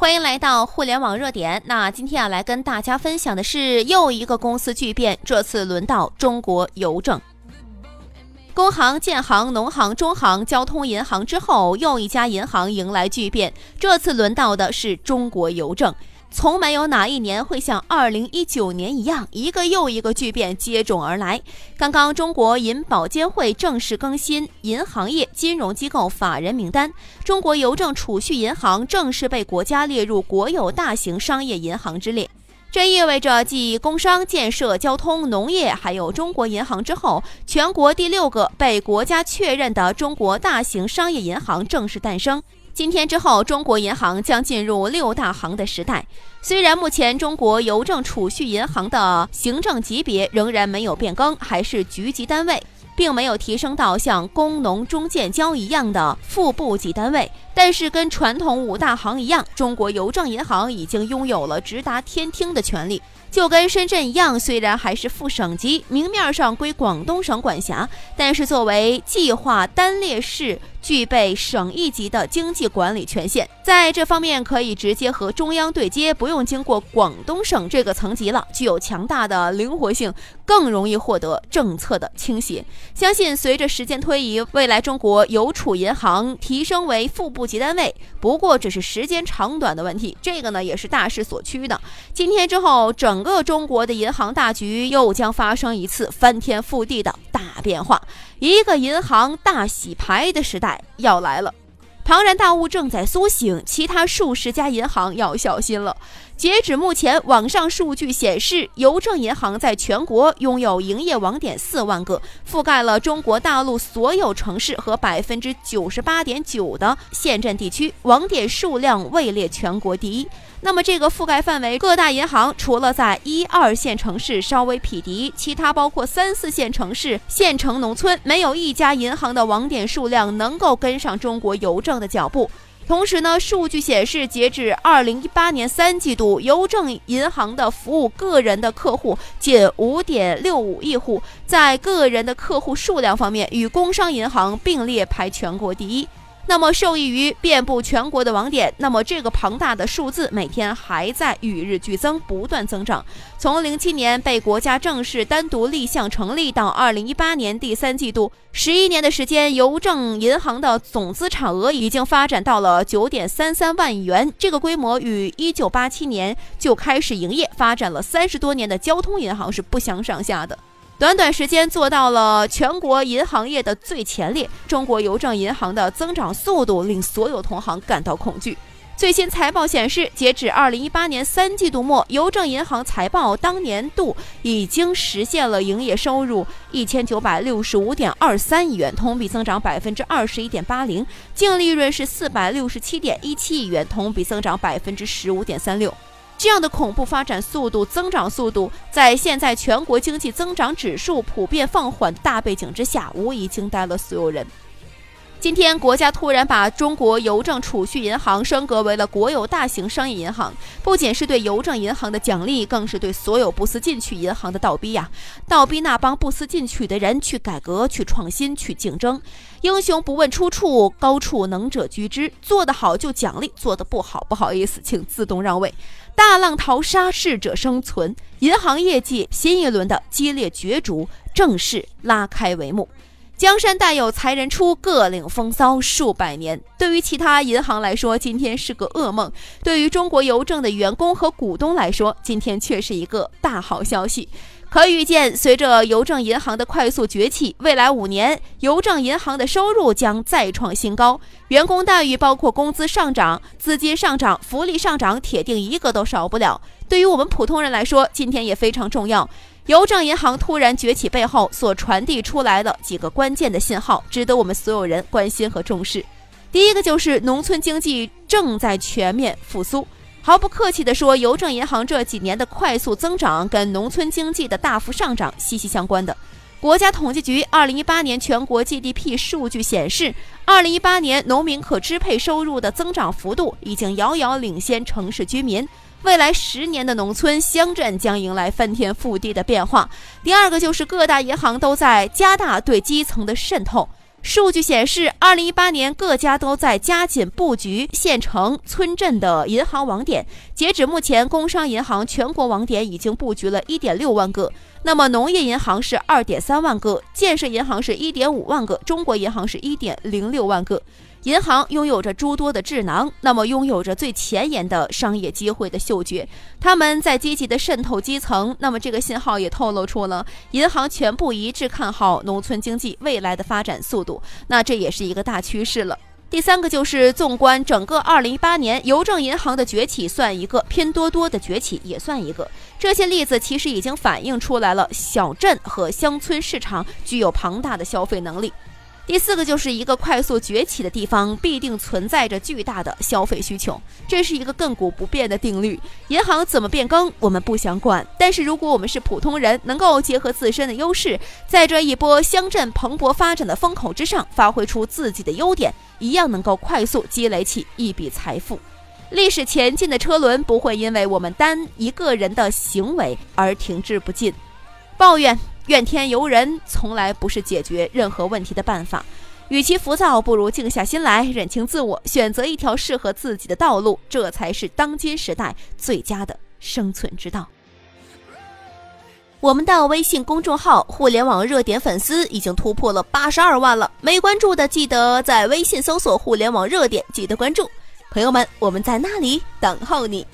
欢迎来到互联网热点。那今天啊来跟大家分享的是又一个公司巨变，这次轮到中国邮政。工行、建行、农行、中行、交通银行之后，又一家银行迎来巨变，这次轮到的是中国邮政。从没有哪一年会像二零一九年一样，一个又一个巨变接踵而来。刚刚，中国银保监会正式更新银行业金融机构法人名单，中国邮政储蓄银行正式被国家列入国有大型商业银行之列。这意味着，继工商、建设、交通、农业，还有中国银行之后，全国第六个被国家确认的中国大型商业银行正式诞生。今天之后，中国银行将进入六大行的时代。虽然目前中国邮政储蓄银行的行政级别仍然没有变更，还是局级单位，并没有提升到像工农中建交一样的副部级单位，但是跟传统五大行一样，中国邮政银行已经拥有了直达天听的权利。就跟深圳一样，虽然还是副省级，明面上归广东省管辖，但是作为计划单列市。具备省一级的经济管理权限，在这方面可以直接和中央对接，不用经过广东省这个层级了，具有强大的灵活性，更容易获得政策的倾斜。相信随着时间推移，未来中国邮储银行提升为副部级单位，不过只是时间长短的问题。这个呢，也是大势所趋的。今天之后，整个中国的银行大局又将发生一次翻天覆地的大变化。一个银行大洗牌的时代要来了，庞然大物正在苏醒，其他数十家银行要小心了。截止目前，网上数据显示，邮政银行在全国拥有营业网点四万个，覆盖了中国大陆所有城市和百分之九十八点九的县镇地区，网点数量位列全国第一。那么，这个覆盖范围，各大银行除了在一二线城市稍微匹敌，其他包括三四线城市、县城、农村，没有一家银行的网点数量能够跟上中国邮政的脚步。同时呢，数据显示，截至二零一八年三季度，邮政银行的服务个人的客户仅五点六五亿户，在个人的客户数量方面，与工商银行并列排全国第一。那么，受益于遍布全国的网点，那么这个庞大的数字每天还在与日俱增，不断增长。从零七年被国家正式单独立项成立到二零一八年第三季度，十一年的时间，邮政银行的总资产额已经发展到了九点三三万亿元。这个规模与一九八七年就开始营业、发展了三十多年的交通银行是不相上下的。短短时间做到了全国银行业的最前列，中国邮政银行的增长速度令所有同行感到恐惧。最新财报显示，截止二零一八年三季度末，邮政银行财报当年度已经实现了营业收入一千九百六十五点二三亿元，同比增长百分之二十一点八零；净利润是四百六十七点一七亿元，同比增长百分之十五点三六。这样的恐怖发展速度、增长速度，在现在全国经济增长指数普遍放缓大背景之下，无疑惊呆了所有人。今天，国家突然把中国邮政储蓄银行升格为了国有大型商业银行，不仅是对邮政银行的奖励，更是对所有不思进取银行的倒逼呀！倒逼那帮不思进取的人去改革、去创新、去竞争。英雄不问出处，高处能者居之。做得好就奖励，做得不好，不好意思，请自动让位。大浪淘沙，适者生存。银行业界新一轮的激烈角逐正式拉开帷幕。江山代有才人出，各领风骚数百年。对于其他银行来说，今天是个噩梦；对于中国邮政的员工和股东来说，今天却是一个大好消息。可预见，随着邮政银行的快速崛起，未来五年邮政银行的收入将再创新高。员工待遇包括工资上涨、资金上涨、福利上涨，铁定一个都少不了。对于我们普通人来说，今天也非常重要。邮政银行突然崛起背后所传递出来的几个关键的信号，值得我们所有人关心和重视。第一个就是农村经济正在全面复苏。毫不客气地说，邮政银行这几年的快速增长跟农村经济的大幅上涨息息相关的。国家统计局二零一八年全国 GDP 数据显示，二零一八年农民可支配收入的增长幅度已经遥遥领先城市居民。未来十年的农村乡镇将迎来翻天覆地的变化。第二个就是各大银行都在加大对基层的渗透。数据显示，二零一八年各家都在加紧布局县城、村镇的银行网点。截止目前，工商银行全国网点已经布局了一点六万个。那么，农业银行是二点三万个，建设银行是一点五万个，中国银行是一点零六万个。银行拥有着诸多的智囊，那么拥有着最前沿的商业机会的嗅觉，他们在积极的渗透基层。那么这个信号也透露出了银行全部一致看好农村经济未来的发展速度。那这也是一个大趋势了。第三个就是纵观整个二零一八年，邮政银行的崛起算一个，拼多多的崛起也算一个。这些例子其实已经反映出来了，小镇和乡村市场具有庞大的消费能力。第四个就是一个快速崛起的地方，必定存在着巨大的消费需求，这是一个亘古不变的定律。银行怎么变更，我们不想管，但是如果我们是普通人，能够结合自身的优势，在这一波乡镇蓬勃发展的风口之上，发挥出自己的优点，一样能够快速积累起一笔财富。历史前进的车轮不会因为我们单一个人的行为而停滞不进。抱怨。怨天尤人从来不是解决任何问题的办法，与其浮躁，不如静下心来，认清自我，选择一条适合自己的道路，这才是当今时代最佳的生存之道。我们的微信公众号“互联网热点”粉丝已经突破了八十二万了，没关注的记得在微信搜索“互联网热点”，记得关注。朋友们，我们在那里等候你。